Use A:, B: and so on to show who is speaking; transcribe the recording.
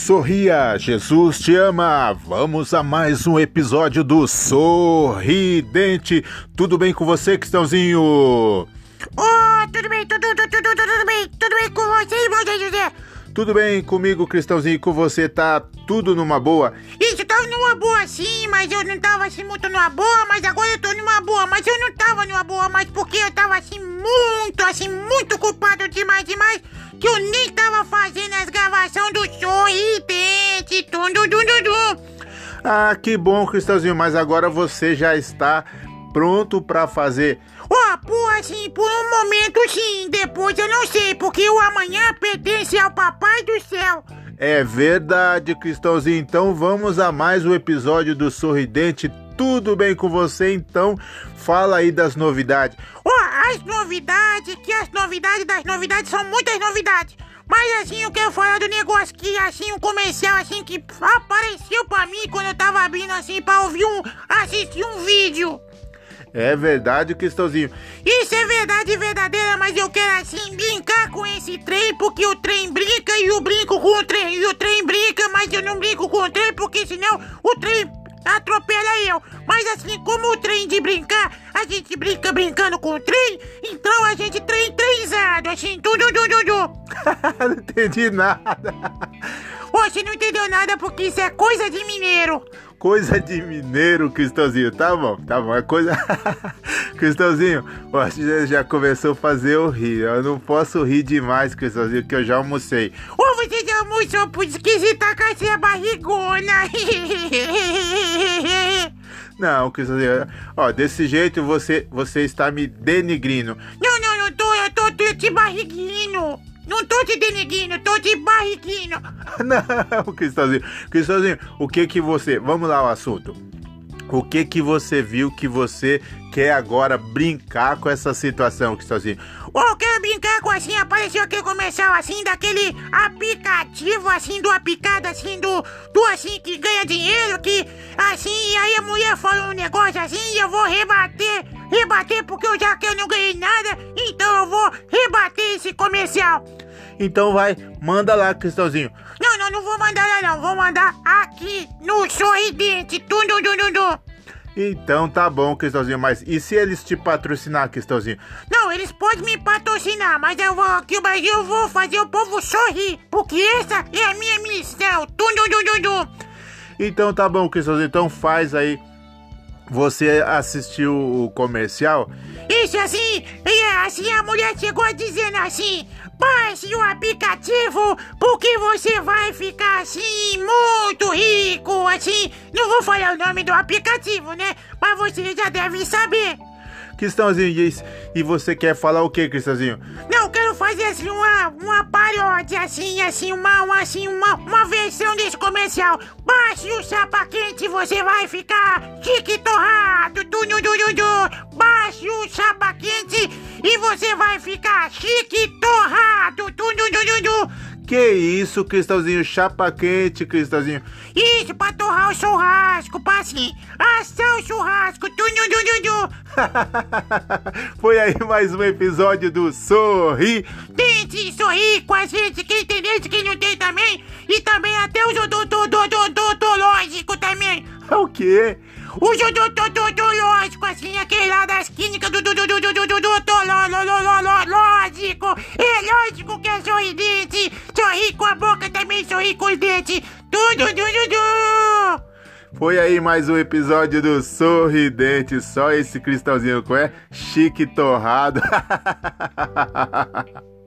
A: Sorria, Jesus te ama. Vamos a mais um episódio do Sorridente. Tudo bem com você, Cristãozinho?
B: Oh, tudo bem, tudo, tudo, tudo, tudo bem, tudo bem com você, irmão José?
A: Tudo bem comigo, Cristãozinho? Com você tá tudo numa boa?
B: Isso, numa boa sim, mas eu não tava assim muito numa boa, mas agora eu tô numa boa, mas eu não tava numa boa, mas porque eu tava assim muito, assim, muito culpado demais, demais, que eu nem tava fazendo as gravações do sorridente, tudo, tudo, tudo.
A: Ah, que bom, Cristãozinho, mas agora você já está pronto para fazer.
B: Oh, por assim, por um momento sim, depois eu não sei, porque o amanhã pertence ao Papai do Céu.
A: É verdade, Cristãozinho. Então vamos a mais um episódio do Sorridente. Tudo bem com você? Então fala aí das novidades.
B: Oh, as novidades, que as novidades das novidades são muitas novidades. Mas assim, eu quero falar do negócio que, assim, um comercial, assim, que apareceu pra mim quando eu tava abrindo, assim, pra ouvir um, assistir um vídeo.
A: É verdade, Cristãozinho.
B: Isso é verdade verdadeira, mas eu quero assim brincar com esse trem, porque o trem brinca e eu brinco com o trem. E o trem brinca, mas eu não brinco com o trem, porque senão o trem atropela eu. Mas assim, como o trem de brincar, a gente brinca brincando com o trem, então a gente trem trenzado, assim, tudo, tudo, tudo.
A: não entendi nada.
B: Você não entendeu nada porque isso é coisa de mineiro.
A: Coisa de mineiro, Cristãozinho. Tá bom, tá bom. É coisa. Cristãozinho, você já começou a fazer eu rir. Eu não posso rir demais, Cristãozinho, que eu já almocei.
B: Oh, você já almoçou, por você tá com essa barrigona.
A: Não, Cristãozinho. Ó, desse jeito você, você está me denigrindo.
B: Não, não, eu tô, eu tô, tô te barriguinho. Não tô te denegrindo, tô te barriguinho.
A: Não, Cristãozinho. Cristãozinho, o que que você... Vamos lá o assunto. O que que você viu que você quer agora brincar com essa situação, Cristãozinho?
B: Oh, eu quero brincar com assim, apareceu aquele comercial assim, daquele aplicativo assim, do aplicado assim, do, do assim, que ganha dinheiro, que assim, e aí a mulher fala um negócio assim, e eu vou rebater, rebater porque eu já que eu não ganhei nada, então eu vou rebater esse comercial.
A: Então vai, manda lá, Cristãozinho.
B: Não, não, não vou mandar lá não, vou mandar aqui no Sorridente, tudo, tudo, tudo.
A: Então tá bom, Cristãozinho, mas e se eles te patrocinar, Cristãozinho?
B: Não, eles podem me patrocinar, mas eu vou aqui no Brasil eu vou fazer o povo sorrir, porque essa é a minha missão. Tudo, tudo, tudo.
A: Então tá bom, Cristãozinho, então faz aí. Você assistiu o comercial?
B: Isso assim, assim a mulher chegou dizendo assim: baixe o aplicativo porque você vai ficar assim muito rico, assim. Não vou falar o nome do aplicativo, né? Mas você já deve saber.
A: Cristãozinho, e você quer falar o que, Cristãozinho?
B: Não, quero fazer assim uma, uma paródia, assim, assim, uma, uma, assim, uma, uma versão desse comercial. Baixe o chapa quente, você vai ficar chique torrado, du, du, du, du. Baixe o chapa quente e você vai ficar chique torrado, du, du, du, du.
A: Que isso, Cristãozinho? Chapa quente, Cristãozinho.
B: Isso, pra torrar o churrasco, pra assim, assar o churrasco.
A: Foi aí mais um episódio do Sorri.
B: Tente sorrir com a gente, quem tem desse, quem não tem também. E também até o odontológico também.
A: O quê?
B: O odontológico, assim, aquele lá das clínicas do odontológico. É lógico que é sorridente. Sorri com a boca também, sorri com os dentes. Tudo, tudo, tudo.
A: Foi aí mais um episódio do Sorridente. Só esse cristalzinho com é chique torrado.